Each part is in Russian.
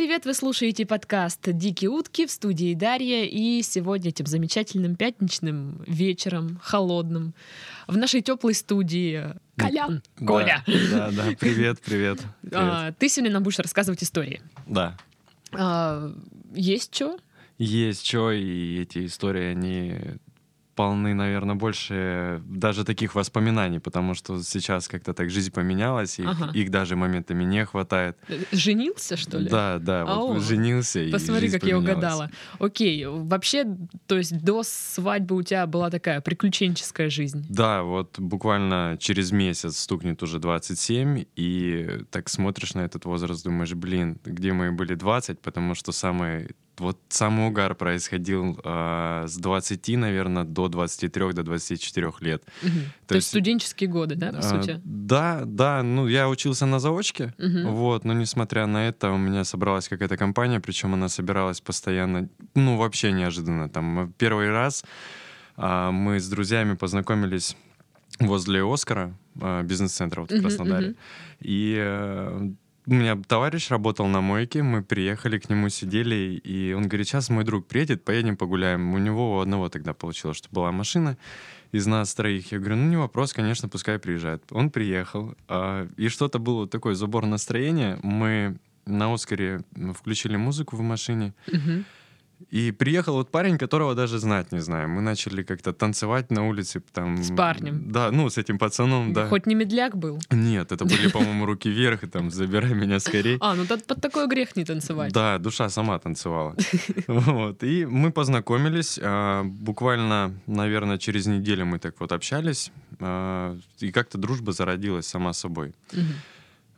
привет! Вы слушаете подкаст «Дикие утки» в студии Дарья. И сегодня этим замечательным пятничным вечером, холодным, в нашей теплой студии Коля. Да, Коля. Да, да, привет, привет. привет. А, ты сегодня нам будешь рассказывать истории. Да. А, есть что? Есть что, и эти истории, они полны, наверное, больше даже таких воспоминаний, потому что сейчас как-то так жизнь поменялась, и Ага. их даже моментами не хватает. Женился, что ли? Да, да, вот Ау. женился, и Посмотри, жизнь как я поменялась. угадала. Окей, вообще, то есть до свадьбы у тебя была такая приключенческая жизнь. Да, вот буквально через месяц стукнет уже 27, и так смотришь на этот возраст, думаешь, блин, где мы были 20, потому что самый вот самый угар происходил а, с 20, наверное, до 23, до 24 лет. Мгм. То, есть студенческие годы, да, по а, сути? Да, да, ну я учился на заочке, Мгм. вот, но несмотря на это у меня собралась какая-то компания, причем она собиралась постоянно, ну вообще неожиданно. Там э, первый раз а, мы с друзьями познакомились возле Оскара, бизнес-центра вот в Краснодаре. мгм. И э, у меня товарищ работал на мойке, мы приехали к нему, сидели, и он говорит, сейчас мой друг приедет, поедем погуляем. У него у одного тогда получилось, что была машина из нас троих. Я говорю, ну не вопрос, конечно, пускай приезжает. Он приехал, а, и что-то было вот такой забор настроения. Мы на Оскаре включили музыку в машине, Мгм. И приехал вот парень, которого даже знать не знаю. Мы начали как-то танцевать на улице. Там, С парнем? Да, ну, с этим пацаном, да. Хоть не медляк был. Нет, это были, по-моему, руки вверх, и там «забирай меня скорей». А, ну тут под такой грех не танцевать. Да, душа сама танцевала. Вот. И мы познакомились. а, Буквально, наверное, через неделю мы так вот общались. а, И как-то дружба зародилась сама собой.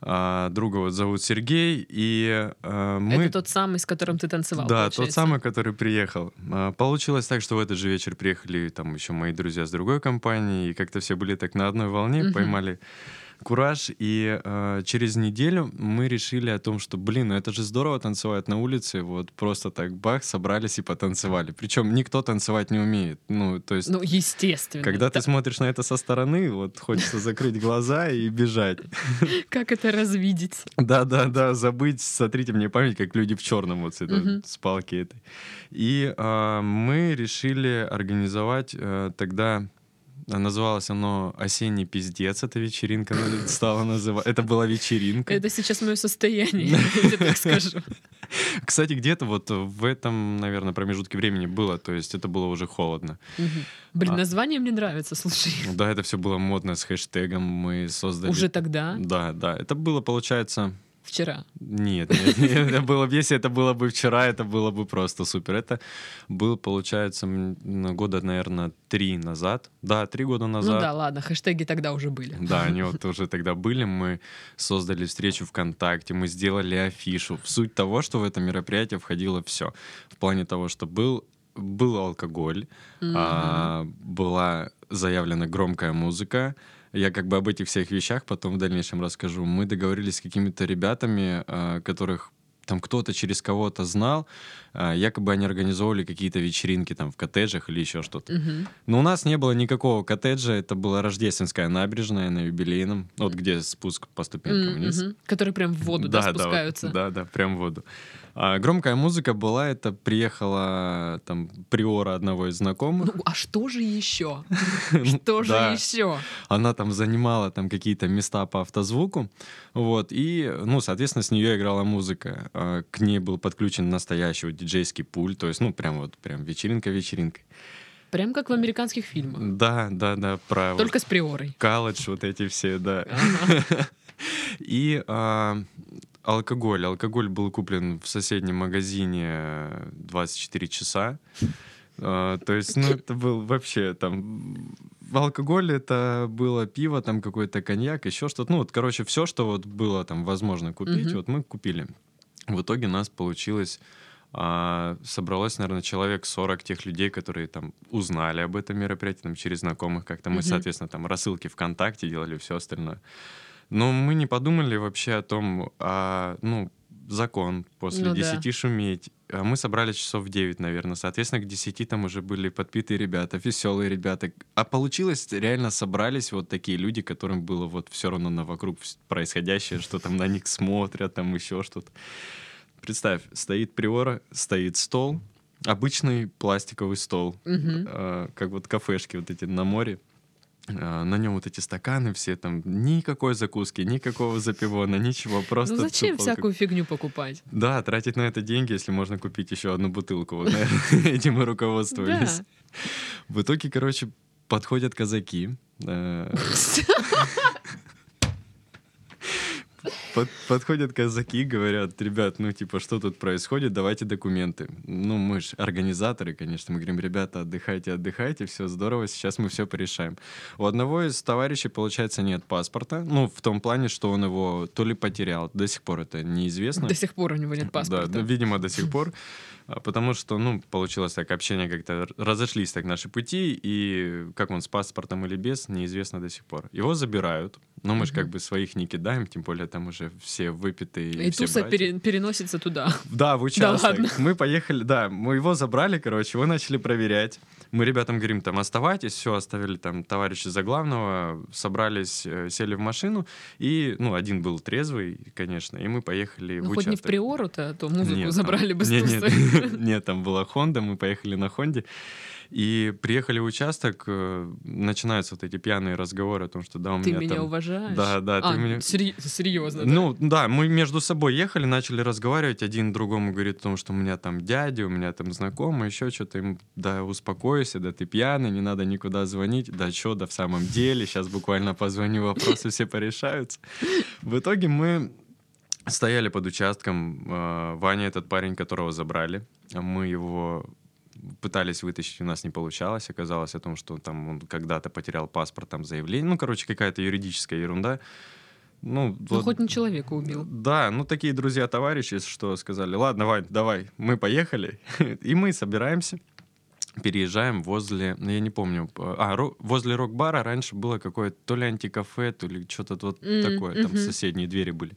А, Друга вот зовут Сергей, и а, мы... Это тот самый, с которым ты танцевал, Да, получается. тот самый, который приехал. А, Получилось так, что в этот же вечер приехали там еще мои друзья с другой компании, и как-то все были так на одной волне, Мгм. поймали кураж, и э, через неделю мы решили о том, что, блин, ну это же здорово танцевать на улице, вот просто так бах, собрались и потанцевали. Причем никто танцевать не умеет, ну, то есть... Ну, естественно. Когда ты Да. смотришь на это со стороны, вот хочется закрыть глаза и бежать. Как это развидеть? Да, да, да, забыть, сотрите мне память, как люди в черном вот с, этой, с палки этой. И а, мы решили организовать а, тогда. А, Называлось оно «Осенний пиздец», эта вечеринка стала называться. Это была вечеринка. Это сейчас мое состояние, я так скажу. Кстати, где-то вот в этом, наверное, промежутке времени было, то есть это было уже холодно. Блин, А. название мне нравится, слушай. Да, это все было модно с хэштегом, мы создали... Уже тогда, Да, да, это было, получается, вчера. Нет, нет, нет, это было, бы- если это было бы вчера, это было бы просто супер. Это был, получается, ну, года, наверное, три назад. Да, три года Ну назад. да, ладно, хэштеги тогда уже были. Да, они вот уже тогда были. Мы создали встречу ВКонтакте, мы сделали афишу. Суть того, что в это мероприятие входило все. В плане того, что был, был алкоголь, а, была заявлена громкая музыка. Я как бы об этих всех вещах потом в дальнейшем расскажу. Мы договорились с какими-то ребятами, а, которых там кто-то через кого-то знал, а, якобы они организовывали какие-то вечеринки там в коттеджах или еще что-то. Мгм. Но у нас не было никакого коттеджа, это была Рождественская набережная на юбилейном, вот где спуск по ступенькам вниз. мгм. Которые прям в воду, да, вот, спускаются. да, да, прям в воду. А, громкая музыка была, это приехала там приора одного из знакомых. Ну, а что же еще? Что же еще? Она там занимала там какие-то места по автозвуку, вот, и, ну, соответственно, с нее играла музыка. А, К ней был подключен настоящий диджейский пульт, то есть, ну, прям вот, прям вечеринка-вечеринка. Прям как в американских фильмах. Да, да, да, про вот Только с приорой. колледж вот эти все, да. Ага. И а, алкоголь. Алкоголь был куплен в соседнем магазине 24 часа. А, то есть, ну, это был вообще там... Алкоголь это было пиво, там какой-то коньяк, еще что-то. Ну, вот, короче, все, что вот было там возможно купить, вот мы купили. В итоге нас получилось... а, собралось, наверное, человек 40 тех людей, которые там узнали об этом мероприятии, там, через знакомых как-то. Мы, Мгм. соответственно, там рассылки ВКонтакте делали, все остальное. Но мы не подумали вообще о том, а, ну, закон после Ну да. 10 шуметь. А мы собрали часов в 9, наверное. Соответственно, к 10 там уже были подпитые ребята, веселые ребята. А получилось, реально собрались вот такие люди, которым было вот все равно на вокруг происходящее, что там на них смотрят, там еще что-то. представь, стоит приора, стоит стол, обычный пластиковый стол, Мгм. а, как вот кафешки вот эти на море. А, На нем вот эти стаканы все, там никакой закуски, никакого запивона, ничего, просто... Ну зачем всякую фигню покупать? Да, тратить на это деньги, если можно купить еще одну бутылку. Вот, наверное, этим мы руководствовались. Да. В итоге, короче, подходят казаки. под- подходят казаки, говорят, ребят, ну типа, что тут происходит, давайте документы. Ну, мы же организаторы, конечно, мы говорим, ребята, отдыхайте, отдыхайте, все здорово, сейчас мы все порешаем. У одного из товарищей, получается, нет паспорта, ну, в том плане, что он его то ли потерял, до сих пор это неизвестно. До сих пор у него нет паспорта. Да, да, видимо, до сих пор. А, Потому что, ну, получилось так, общение как-то разошлись так наши пути, и как он с паспортом или без, неизвестно до сих пор. Его забирают, но мы же как бы своих не кидаем, тем более там уже все выпитые. И все туса пере- переносится туда. Да, в участок. ладно. мы поехали, да, мы его забрали, короче, его начали проверять. Мы ребятам говорим, там, оставайтесь, все, оставили там товарища за главного, собрались, э, сели в машину, и, ну, один был трезвый, конечно, и мы поехали Ну в хоть не в участок. приору-то, то музыку Нет, забрали там- бы с нет, нет, нет, там была Хонда, мы поехали на Хонде. И приехали в участок, э, начинаются вот эти пьяные разговоры о том, что да, у Ты меня меня там... уважаешь? Да, да, ты А, меня- сери- серьезно, да? Ну, да, мы между собой ехали, начали разговаривать, один другому говорит о том, что у меня там дядя, у меня там знакомый, еще что-то, ему, да, успокойся, да, ты пьяный, не надо никуда звонить, да, что, да, в самом деле, сейчас буквально позвоню, вопросы все порешаются. В итоге мы стояли под участком, э, Ваня, этот парень, которого забрали, мы его пытались вытащить, у нас не получалось. Оказалось о том, что там он когда-то потерял паспорт, там заявление. Ну, короче, какая-то юридическая ерунда. Ну, Ну, вот- хоть не человека убил. да, ну такие друзья-товарищи, что сказали, ладно, Вань, давай, мы поехали. И мы собираемся, переезжаем возле, ну, я не помню, а, ро- возле рок-бара раньше было какое-то то ли антикафе, то ли что-то вот М, такое, там мгм. соседние двери были.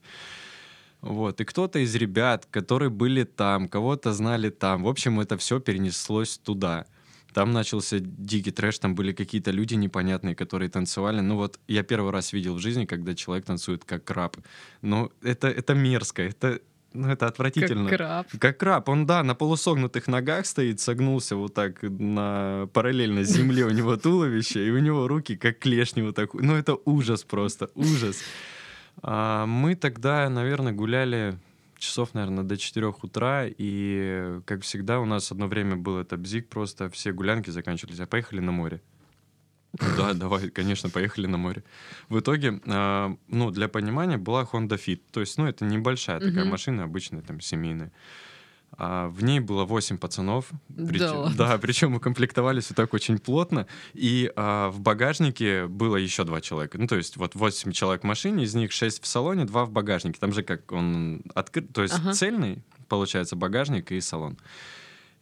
Вот, и кто-то из ребят, которые были там, кого-то знали там, в общем, это все перенеслось туда. Там начался дикий трэш, там были какие-то люди непонятные, которые танцевали. Ну вот я первый раз видел в жизни, когда человек танцует как краб. Ну это, это мерзко, это, ну, это отвратительно. Как краб. Как краб, он, да, на полусогнутых ногах стоит, согнулся вот так на параллельно земле у него туловище, и у него руки как клешни вот так. Ну, это ужас просто, ужас. А мы тогда, наверное, гуляли часов, наверное, до 4 утра, и, как всегда, у нас одно время был это бзик, просто все гулянки заканчивались, а поехали на море. Да, давай, конечно, поехали на море. В итоге, а, ну, для понимания, была Honda Fit. То есть, ну, это небольшая такая машина, обычная, там, семейная. А, в ней было 8 пацанов. Да ладно. да, причем укомплектовались вот так очень плотно. И а, в багажнике было еще два человека. Ну, то есть, вот 8 человек в машине, из них 6 в салоне, 2 в багажнике. Там же как он открыт, то есть Ага. цельный, получается, багажник и салон.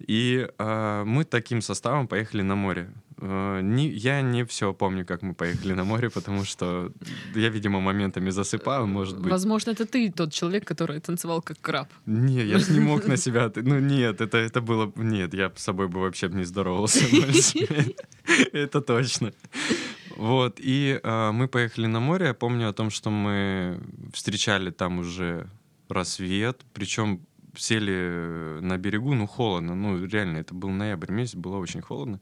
И а, мы таким составом поехали на море. А, не, я не все помню, как мы поехали на море, потому что я, видимо, моментами засыпал, может быть. Возможно, это ты тот человек, который танцевал как краб. Не, я же не мог на себя... Ну нет, это, это было... Нет, я с собой бы вообще не здоровался. Это точно. Вот, и а, мы поехали на море. Я помню о том, что мы встречали там уже рассвет, причем сели на берегу, ну, холодно, ну, реально, это был ноябрь месяц, было очень холодно.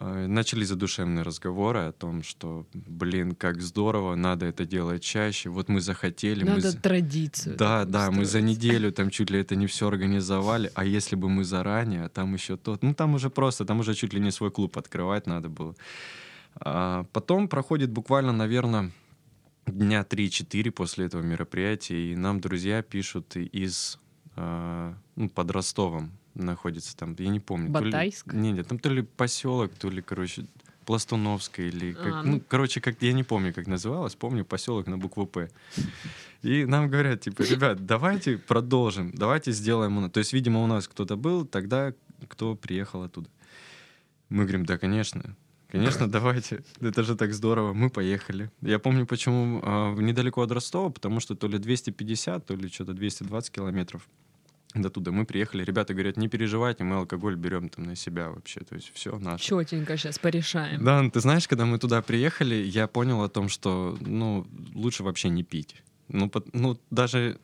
А, Начались задушевные разговоры о том, что, блин, как здорово, надо это делать чаще. Вот мы захотели, мы Надо за- традицию. да, да, мы за устроить. неделю там чуть ли это не все организовали, а если бы мы заранее, а там еще тот, ну там уже просто, там уже чуть ли не свой клуб открывать надо было. А потом проходит буквально, наверное, дня 3-4 после этого мероприятия, и нам друзья пишут из, а, ну, под Ростовом находится там, я не помню. то ли- Батайск? Не, нет, там то ли поселок, то ли, короче, Пластуновская или как, А, ну, ну. короче, как я не помню, как называлось, помню поселок на букву П. И нам говорят, типа, ребят, давайте продолжим, давайте сделаем. у нас». То есть, видимо, у нас кто-то был, тогда кто приехал оттуда. Мы говорим, да, конечно, конечно, давайте. Это же так здорово. Мы поехали. Я помню, почему а, недалеко от Ростова, потому что то ли 250, то ли что-то 220 километров до туда. Мы приехали, ребята говорят, не переживайте, мы алкоголь берем там на себя вообще, то есть все наше. Четенько сейчас порешаем. Да, ну, ты знаешь, когда мы туда приехали, я понял о том, что, ну, лучше вообще не пить. Ну, пот- ну даже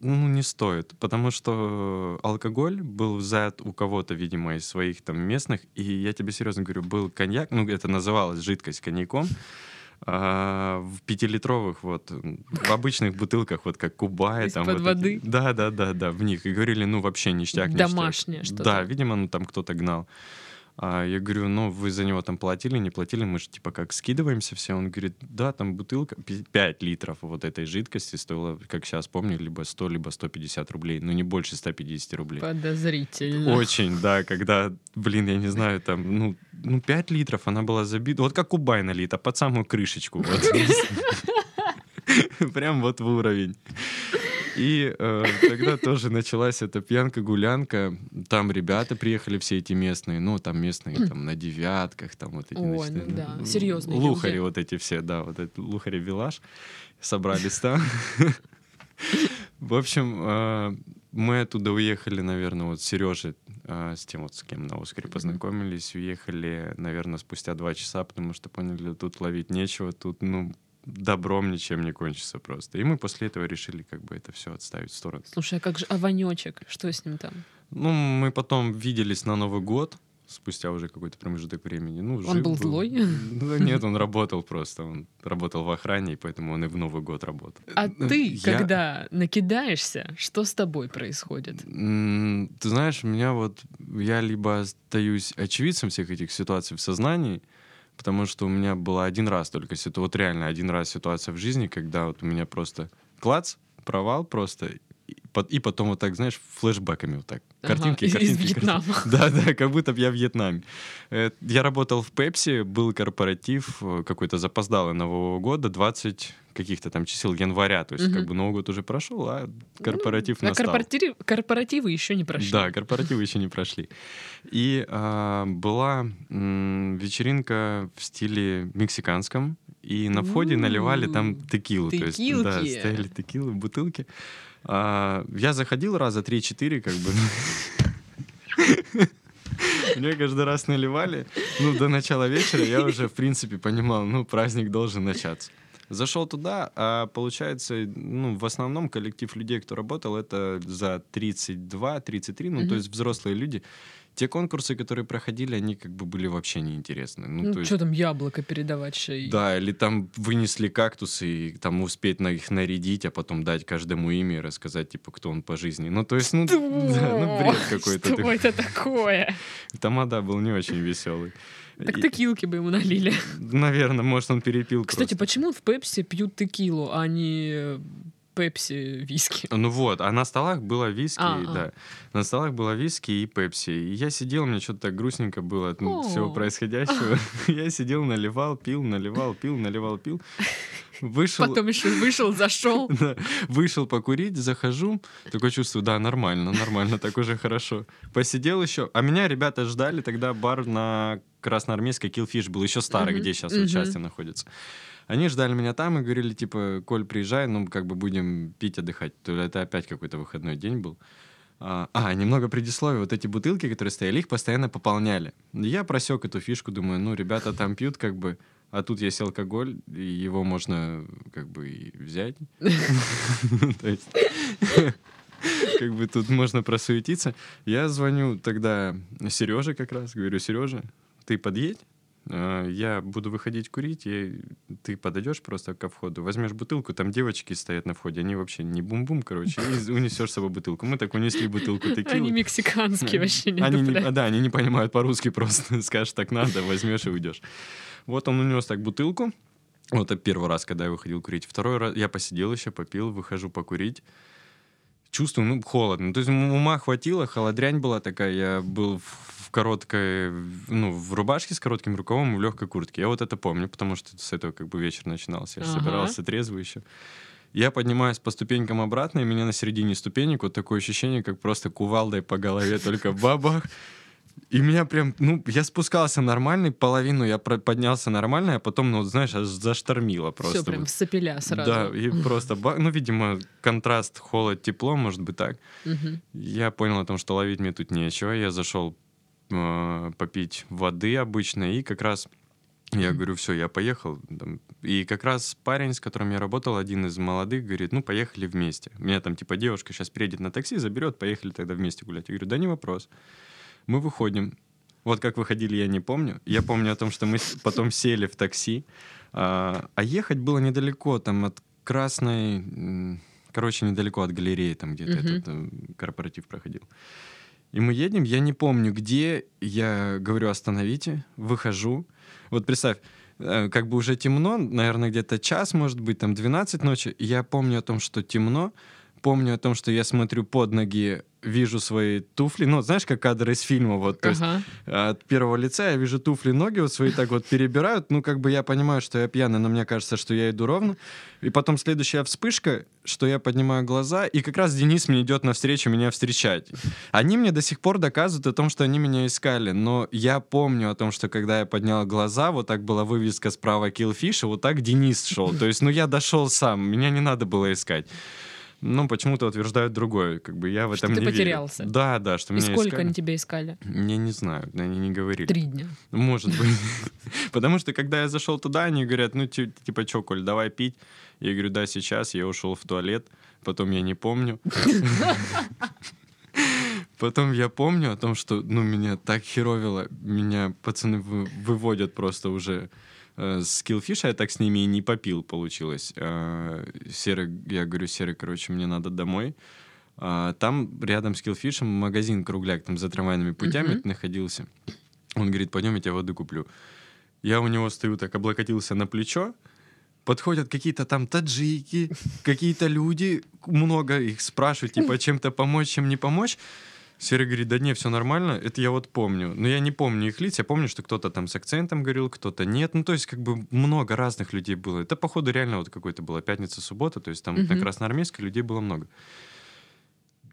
ну, не стоит, потому что алкоголь был взят у кого-то, видимо, из своих там местных, и я тебе серьезно говорю, был коньяк, ну, это называлось жидкость коньяком, а, в пятилитровых вот в обычных бутылках вот как Кубай там под вот воды эти, да да да да в них. И говорили ну вообще ништяк домашнее что-то. да видимо ну там кто-то гнал а я говорю, ну, вы за него там платили, не платили? Мы же типа как скидываемся все. Он говорит, да, там бутылка 5 литров вот этой жидкости стоила, как сейчас помню, либо 100, либо 150 рублей. Ну, не больше 150 рублей. Подозрительно. Очень, да, когда, блин, я не знаю, там, ну, ну 5 литров она была забита. Вот как Кубай налита, под самую крышечку. Прям вот в уровень. И э, тогда тоже началась эта пьянка-гулянка. Там ребята приехали все эти местные, ну, там местные там на девятках, там вот эти... Ой, значит, ну да, серьезные Лухари люди. вот эти все, да, вот этот лухари-вилаж. Собрались там. В общем, э, мы оттуда уехали, наверное, вот Сережа э, с тем вот, с кем на Оскаре познакомились, уехали, наверное, спустя два часа, потому что поняли, тут ловить нечего, тут, ну, добром ничем не кончится просто. И мы после этого решили как бы это все отставить в сторону. Слушай, а как же Аванечек? Что с ним там? Ну, мы потом виделись на Новый год, спустя уже какой-то промежуток времени. Ну, он был, был злой? Ну, нет, он работал просто. Он работал в охране, и поэтому он и в Новый год работал. А ты, я... когда накидаешься, что с тобой происходит? Ты знаешь, у меня вот... Я либо остаюсь очевидцем всех этих ситуаций в сознании, потому что у меня была один раз только ситуация, вот реально один раз ситуация в жизни, когда вот у меня просто клац, провал просто, и потом вот так, знаешь, флешбэками вот так. Картинки, ага, картинки. Из Вьетнама. Да, да, как будто бы я в Вьетнаме. Э, я работал в Пепси, был корпоратив э, какой-то запоздалый Нового года, 20 каких-то там чисел января. То есть, угу. как бы Новый год уже прошел, а корпоратив ну, настал. А корпоратив, корпоративы еще не прошли. Да, корпоративы еще не прошли. И а, была м, вечеринка в стиле мексиканском, и на входе наливали там текилу. Текилки. То есть, да, стояли текилы, бутылки. А, я заходил раза 3-4, как бы. Мне каждый раз наливали. Ну, до начала вечера я уже, в принципе, понимал, ну, праздник должен начаться. Зашел туда, а получается, ну, в основном коллектив людей, кто работал, это за 32-33, ну, mm-hmm. то есть взрослые люди те конкурсы, которые проходили, они как бы были вообще неинтересны. Ну, ну что есть... там яблоко передавать шеи? Да, или там вынесли кактусы и там успеть на их нарядить, а потом дать каждому имя и рассказать, типа, кто он по жизни. Ну, то есть, ну, да, ну бред какой-то. Что это такое? Тамада был не очень веселый. Так текилки бы ему налили. Наверное, может, он перепил Кстати, просто. почему в Пепси пьют текилу, а не пепси, виски. Ну вот, а на столах было виски, А-а. да. На столах было виски и пепси. И я сидел, мне что-то так грустненько было от ну, всего происходящего. Я сидел, наливал, пил, наливал, пил, наливал, пил. Вышел... Потом еще вышел, зашел. да. Вышел покурить, захожу. Такое чувство, да, нормально, нормально, так уже хорошо. Посидел еще. А меня ребята ждали, тогда бар на Красноармейской Killfish был еще старый, где сейчас участие находится. Они ждали меня там и говорили, типа, Коль, приезжай, ну, как бы будем пить, отдыхать. То ли это опять какой-то выходной день был. А, а, немного предисловия. Вот эти бутылки, которые стояли, их постоянно пополняли. Я просек эту фишку, думаю, ну, ребята там пьют, как бы, а тут есть алкоголь, и его можно, как бы, и взять. То есть, как бы тут можно просуетиться. Я звоню тогда Сереже как раз, говорю, Сережа, ты подъедь, а, я буду выходить курить, и ты подойдешь просто ко входу, возьмешь бутылку, там девочки стоят на входе, они вообще не бум-бум, короче, и унесешь с собой бутылку. Мы так унесли бутылку такие. Они мексиканские вообще не они не, Да, они не понимают по-русски просто. Скажешь, так надо, возьмешь и уйдешь. Вот он унес так бутылку. Вот это первый раз, когда я выходил курить. Второй раз я посидел еще, попил, выхожу покурить чувствую, ну, холодно. То есть ума хватило, холодрянь была такая, я был в короткой, ну, в рубашке с коротким рукавом и в легкой куртке. Я вот это помню, потому что с этого как бы вечер начинался. Я ага. собирался трезвый еще. Я поднимаюсь по ступенькам обратно, и меня на середине ступенек вот такое ощущение, как просто кувалдой по голове, только бабах. И меня прям, ну, я спускался нормальный, половину я поднялся нормально, а потом, ну, знаешь, аж заштормило просто. Все прям в сопеля сразу. Да, и просто, ну, видимо, контраст холод-тепло, может быть, так. Угу. Я понял о том, что ловить мне тут нечего. Я зашел э, попить воды обычно, и как раз Я говорю, все, я поехал. И как раз парень, с которым я работал, один из молодых, говорит, ну, поехали вместе. Меня там, типа, девушка сейчас приедет на такси, заберет, поехали тогда вместе гулять. Я говорю, да не вопрос. Мы выходим. Вот как выходили, я не помню. Я помню о том, что мы потом сели в такси. А, а ехать было недалеко, там, от Красной... Короче, недалеко от галереи, там где-то Мгм. этот э, корпоратив проходил. И мы едем, я не помню где, я говорю, остановите, выхожу. Вот представь, э, как бы уже темно, наверное, где-то час, может быть, там 12 ночи. Я помню о том, что темно, помню о том, что я смотрю под ноги, вижу свои туфли. Ну, знаешь, как кадры из фильма, вот, то есть Ага. от первого лица я вижу туфли, ноги вот свои так вот перебирают. Ну, как бы я понимаю, что я пьяный, но мне кажется, что я иду ровно. И потом следующая вспышка, что я поднимаю глаза, и как раз Денис мне идет навстречу меня встречать. Они мне до сих пор доказывают о том, что они меня искали, но я помню о том, что когда я поднял глаза, вот так была вывеска справа Killfish, и вот так Денис шел. То есть, ну, я дошел сам, меня не надо было искать. Ну, почему-то утверждают другое. Как бы я в Что этом ты не верю. потерялся. Да, да, что И меня сколько искали. они тебя искали? Я не знаю, они не говорили. Три дня. Может быть. Потому что, когда я зашел туда, они говорят, ну, ти- типа, чё, Коль, давай пить. Я говорю, да, сейчас. Я ушел в туалет. Потом я не помню. Потом я помню о том, что, ну, меня так херовило. Меня пацаны вы- выводят просто уже с киллфиша. Я так с ними и не попил, получилось. А, Серый, я говорю, Серый, короче, мне надо домой. А, Там рядом с киллфишем магазин Кругляк, там за трамвайными путями Мгм. находился. Он говорит, пойдем, я тебе воды куплю. Я у него стою, так облокотился на плечо. Подходят какие-то там таджики, какие-то люди, много их спрашивают, типа, чем-то помочь, чем не помочь. Серый говорит, да не, все нормально, это я вот помню. Но я не помню их лиц, я помню, что кто-то там с акцентом говорил, кто-то нет. Ну, то есть, как бы много разных людей было. Это, походу, реально вот какой-то была пятница-суббота, то есть там на Мгм. Красноармейской людей было много.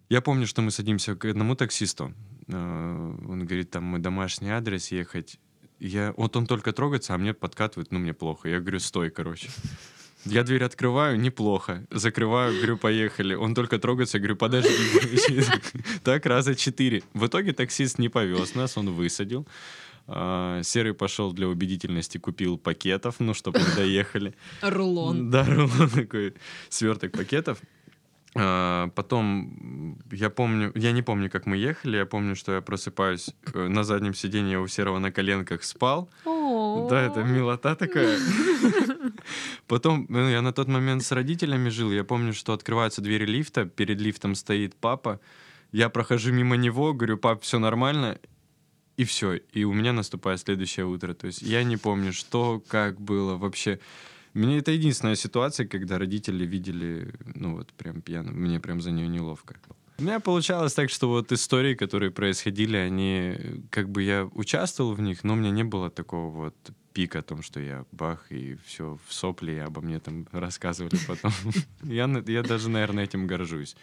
Я помню, что мы садимся к одному таксисту. Э, Он говорит, там, мой домашний адрес ехать. Я, вот он только трогается, а мне подкатывает, ну, мне плохо. Я говорю, стой, короче. Я дверь открываю, неплохо. Закрываю, говорю, поехали. Он только трогается, говорю, подожди. Так раза четыре. В итоге таксист не повез нас, он высадил. А, Серый пошел для убедительности, купил пакетов, ну, чтобы мы доехали. Рулон. Да, рулон такой, сверток пакетов. А, Потом, я помню, я не помню, как мы ехали, я помню, что я просыпаюсь э, на заднем сиденье, у Серого на коленках спал. Да, это милота такая. Потом, ну, я на тот момент с родителями жил, я помню, что открываются двери лифта, перед лифтом стоит папа, я прохожу мимо него, говорю, пап, все нормально, и все, и у меня наступает следующее утро. То есть я не помню, что, как было вообще. Мне это единственная ситуация, когда родители видели, ну вот прям пьяным, мне прям за нее неловко. У меня получалось так, что вот истории, которые происходили, они, как бы я участвовал в них, но у меня не было такого вот пика о том, что я бах, и все в сопли, и обо мне там рассказывали потом. Я, я даже, наверное, этим горжусь.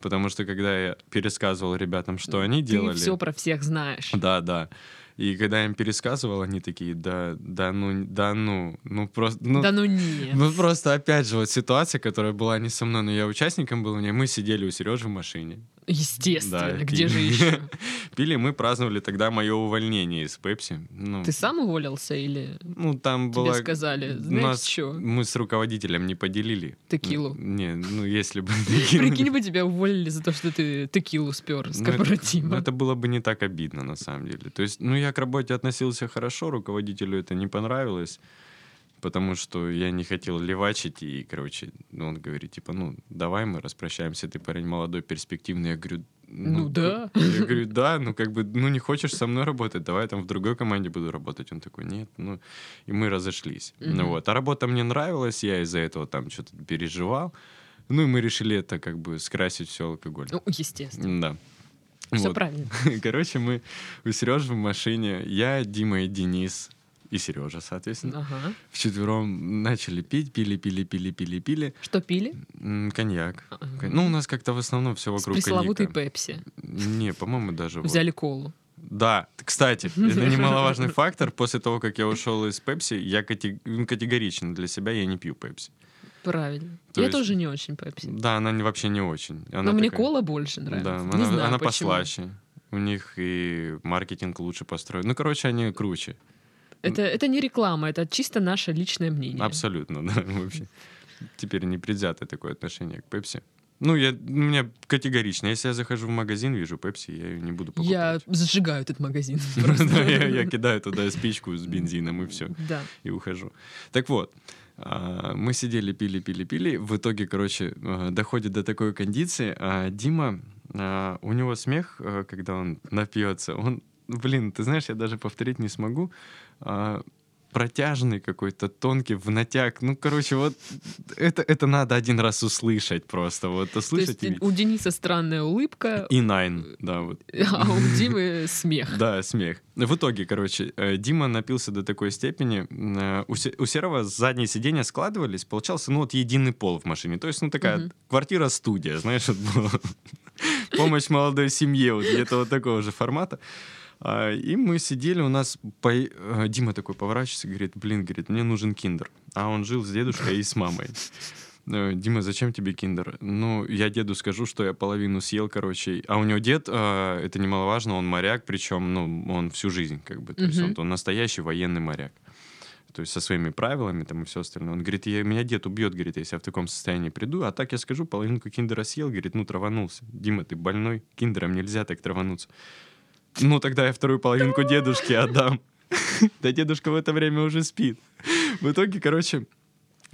Потому что когда я пересказывал ребятам, что они делали... Ты все про всех знаешь. Да, да. И когда я им пересказывал, они такие, да, да, ну, да, ну, ну просто, ну, Да ну нет. ну просто опять же вот ситуация, которая была не со мной, но я участником был, не, мы сидели у Сережи в машине, Естественно. Да, Где пили. же еще? пили, мы праздновали тогда мое увольнение из Пепси. Ну, Ты сам уволился или ну там тебе была... сказали, у знаешь нас- что? Мы с руководителем не поделили. Текилу. Не, ну если бы... Прикинь бы, тебя уволили за то, что ты текилу спер с Ну, корпоратива. ну, Это было бы не так обидно, на самом деле. То есть, ну, я к работе относился хорошо, руководителю это не понравилось, потому что я не хотел левачить, и, короче, ну, он говорит, типа, ну, давай мы распрощаемся, ты парень молодой, перспективный. Я говорю, Ну да. к- Я говорю, да, ну, как бы, ну, не хочешь со мной работать, давай я там в другой команде буду работать. Он такой, нет, ну, и мы разошлись. Мгм. Ну, вот. А работа мне нравилась, я из-за этого там что-то переживал. Ну, и мы решили это как бы скрасить все алкоголь. Ну, естественно. Да. Все Вот. правильно. Короче, мы у Сережи в машине, я, Дима и Денис, и Сережа, соответственно, Ага. вчетвером начали пить, пили, пили, пили, пили, пили. Что пили? Коньяк. Ага. Ну, у нас как-то в основном все С вокруг пресловутой коньяка. Пепси. Не, по-моему, даже вот. Взяли колу. Да, кстати, это немаловажный фактор. После того, как я ушел из Пепси, я ну, категорично для себя я не пью Пепси. Правильно. То Я есть- тоже не очень Пепси. Да, она не- вообще не очень. Она Но мне такая- кола больше нравится. Да, Не она, знаю, она почему. послаще. У них и маркетинг лучше построен. Ну, короче, они круче. Это, это не реклама, это чисто наше личное мнение. Абсолютно, да, вообще. Теперь непредвзятое такое отношение к Пепси. Ну, я, у меня категорично. Если я захожу в магазин, вижу Пепси, я ее не буду покупать. Я сжигаю этот магазин. Я, кидаю туда спичку с бензином и все. Да. И ухожу. Так вот, мы сидели, пили, пили, пили. В итоге, короче, а, доходит до такой кондиции. А Дима, а, у него смех, а, когда он напьется, он, блин, ты знаешь, я даже повторить не смогу. Протяжный какой-то, тонкий, в натяг. Ну, короче, вот это, это надо один раз услышать просто. Вот То услышать есть и... у Дениса странная улыбка, И найн, да, вот. а у Димы смех. Да, смех. В итоге, короче, э, Дима напился до такой степени. э, У, Се- у Серого задние сиденья складывались, получался, ну, вот единый пол в машине. То есть, ну, такая квартира-студия, знаешь, вот было. помощь молодой семье, вот где-то вот такого же формата. А, И мы сидели, у нас по... э, Дима такой поворачивается, говорит, блин, говорит, мне нужен киндер. А он жил с дедушкой и с мамой. Э, Дима, зачем тебе киндер? Ну, я деду скажу, что я половину съел, короче. А у него дед, а, это немаловажно, он моряк, причем, ну, он всю жизнь, как бы. То есть он, он настоящий военный моряк. То есть со своими правилами там и все остальное. Он говорит, я, меня дед убьет, говорит, если я в таком состоянии приду. А так я скажу, половинку киндера съел, говорит, ну, траванулся. Дима, ты больной, киндером нельзя так травануться. Ну, тогда я вторую половинку дедушке отдам. Да дедушка в это время уже спит. В итоге, короче,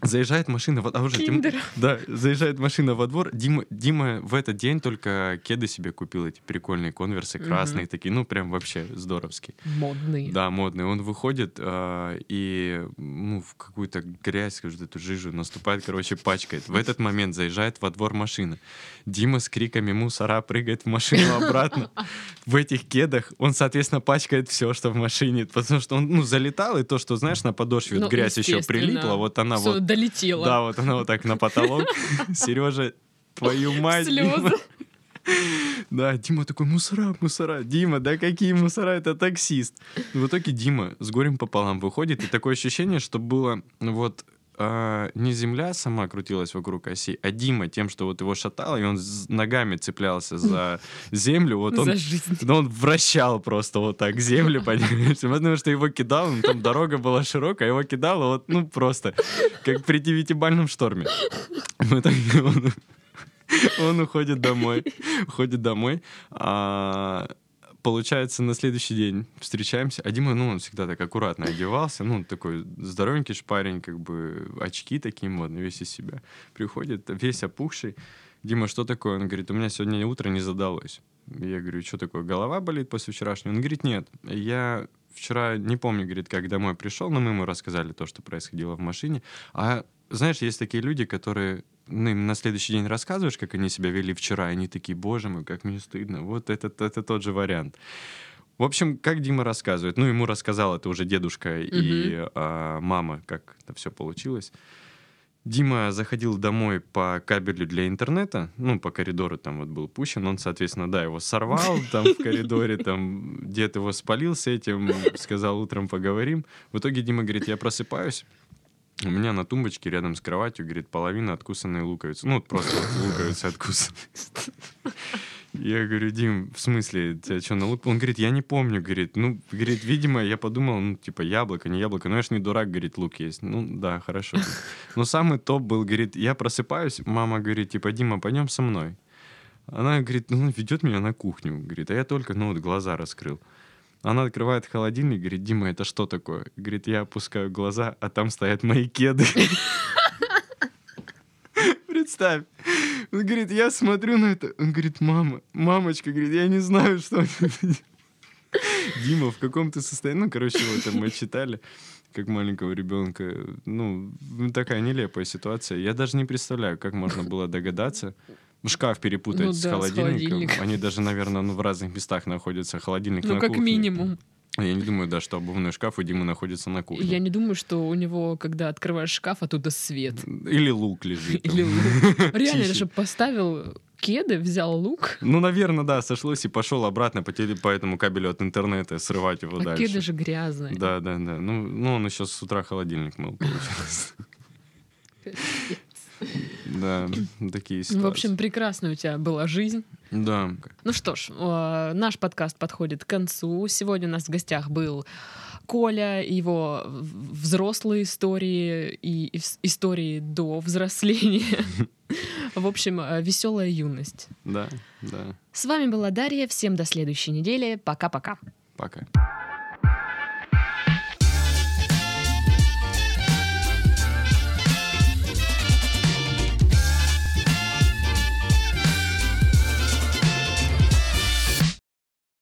заезжает машина, во- а уже тем- да, заезжает машина во двор. Дима, Дима в этот день только кеды себе купил, эти прикольные конверсы, красные такие, ну прям вообще здоровские. Модный. Да, модные. Он выходит а, и ну, в какую-то грязь, скажем, эту жижу наступает, короче, пачкает. В этот момент заезжает во двор машина. Дима с криками мусора прыгает в машину обратно. В этих кедах он, соответственно, пачкает все, что в машине. Потому что он, ну, залетал, и то, что, знаешь, на подошве Ну, грязь еще прилипла, вот она вот... долетело. Да, вот она вот так на потолок. Сережа, твою мать. Слезы. Да, Дима такой, мусора, мусора. Дима, да какие мусора, это таксист. В итоге Дима с горем пополам выходит, и такое ощущение, что было вот а, не земля сама крутилась вокруг оси, а Дима тем, что вот его шатало, и он ногами цеплялся за землю, вот он За жизнь. но он вращал просто вот так землю, понимаешь? Потому что его кидал, ну, там дорога была широкая, его кидало вот, ну, просто, как при девятибальном шторме. В итоге он, он уходит домой, уходит домой, а получается, на следующий день встречаемся, а Дима, ну, он всегда так аккуратно одевался, ну, такой здоровенький ж парень, как бы очки такие модные, весь из себя. Приходит, весь опухший, Дима, что такое? Он говорит, у меня сегодня утро не задалось. Я говорю, что такое, голова болит после вчерашнего? Он говорит, нет, я вчера, не помню, говорит, как домой пришел, но мы ему рассказали то, что происходило в машине. А знаешь, есть такие люди, которые ну, им на следующий день рассказываешь, как они себя вели вчера, и они такие, боже мой, как мне стыдно. Вот это, это тот же вариант. В общем, как Дима рассказывает, ну, ему рассказал это уже дедушка и а, мама, как это все получилось. Дима заходил домой по кабелю для интернета, ну, по коридору там вот был пущен, он, соответственно, да, его сорвал там в коридоре, там дед его спалил с этим, сказал, утром поговорим. В итоге Дима говорит, я просыпаюсь, у меня на тумбочке рядом с кроватью, говорит, половина откусанной луковицы. Ну, вот просто луковицы откусаны. Я говорю, Дим, в смысле, тебя что, на лук? Он говорит, я не помню, говорит, ну, говорит, видимо, я подумал, ну, типа, яблоко, не яблоко, ну, я ж не дурак, говорит, лук есть. Ну, да, хорошо. Но самый топ был, говорит, я просыпаюсь, мама говорит, типа, Дима, пойдем со мной. Она говорит, ну, ведет меня на кухню, говорит, а я только, ну, вот глаза раскрыл. Она открывает холодильник, говорит, Дима, это что такое? Говорит, я опускаю глаза, а там стоят мои кеды. Представь. Он говорит, я смотрю на это. Он говорит, мама, мамочка, говорит, я не знаю, что это». Дима, в каком ты состоянии? Ну, короче, вот мы читали, как маленького ребенка. Ну, такая нелепая ситуация. Я даже не представляю, как можно было догадаться. Шкаф перепутать Ну с да, с холодильником. холодильником. Они даже, наверное, ну, в разных местах находятся. Холодильник Ну, на как кухне. минимум. Я не думаю, да, что обувной шкаф у Димы находится на кухне. Я не думаю, что у него, когда открываешь шкаф, оттуда свет. Или лук лежит. Или лук. Реально, даже поставил кеды, взял лук. Ну, наверное, да, сошлось и пошел обратно по, теле- по этому кабелю от интернета срывать его А дальше. кеды же грязные. Да, да, да. Ну, ну, он еще с утра холодильник мыл, получилось. Да, такие ситуации. В общем, прекрасная у тебя была жизнь. да. Ну что ж, э, наш подкаст подходит к концу. Сегодня у нас в гостях был Коля, его взрослые истории и истории до взросления. В общем, веселая юность. Да, да. С вами была Дарья. Всем до следующей недели. Пока-пока. Пока.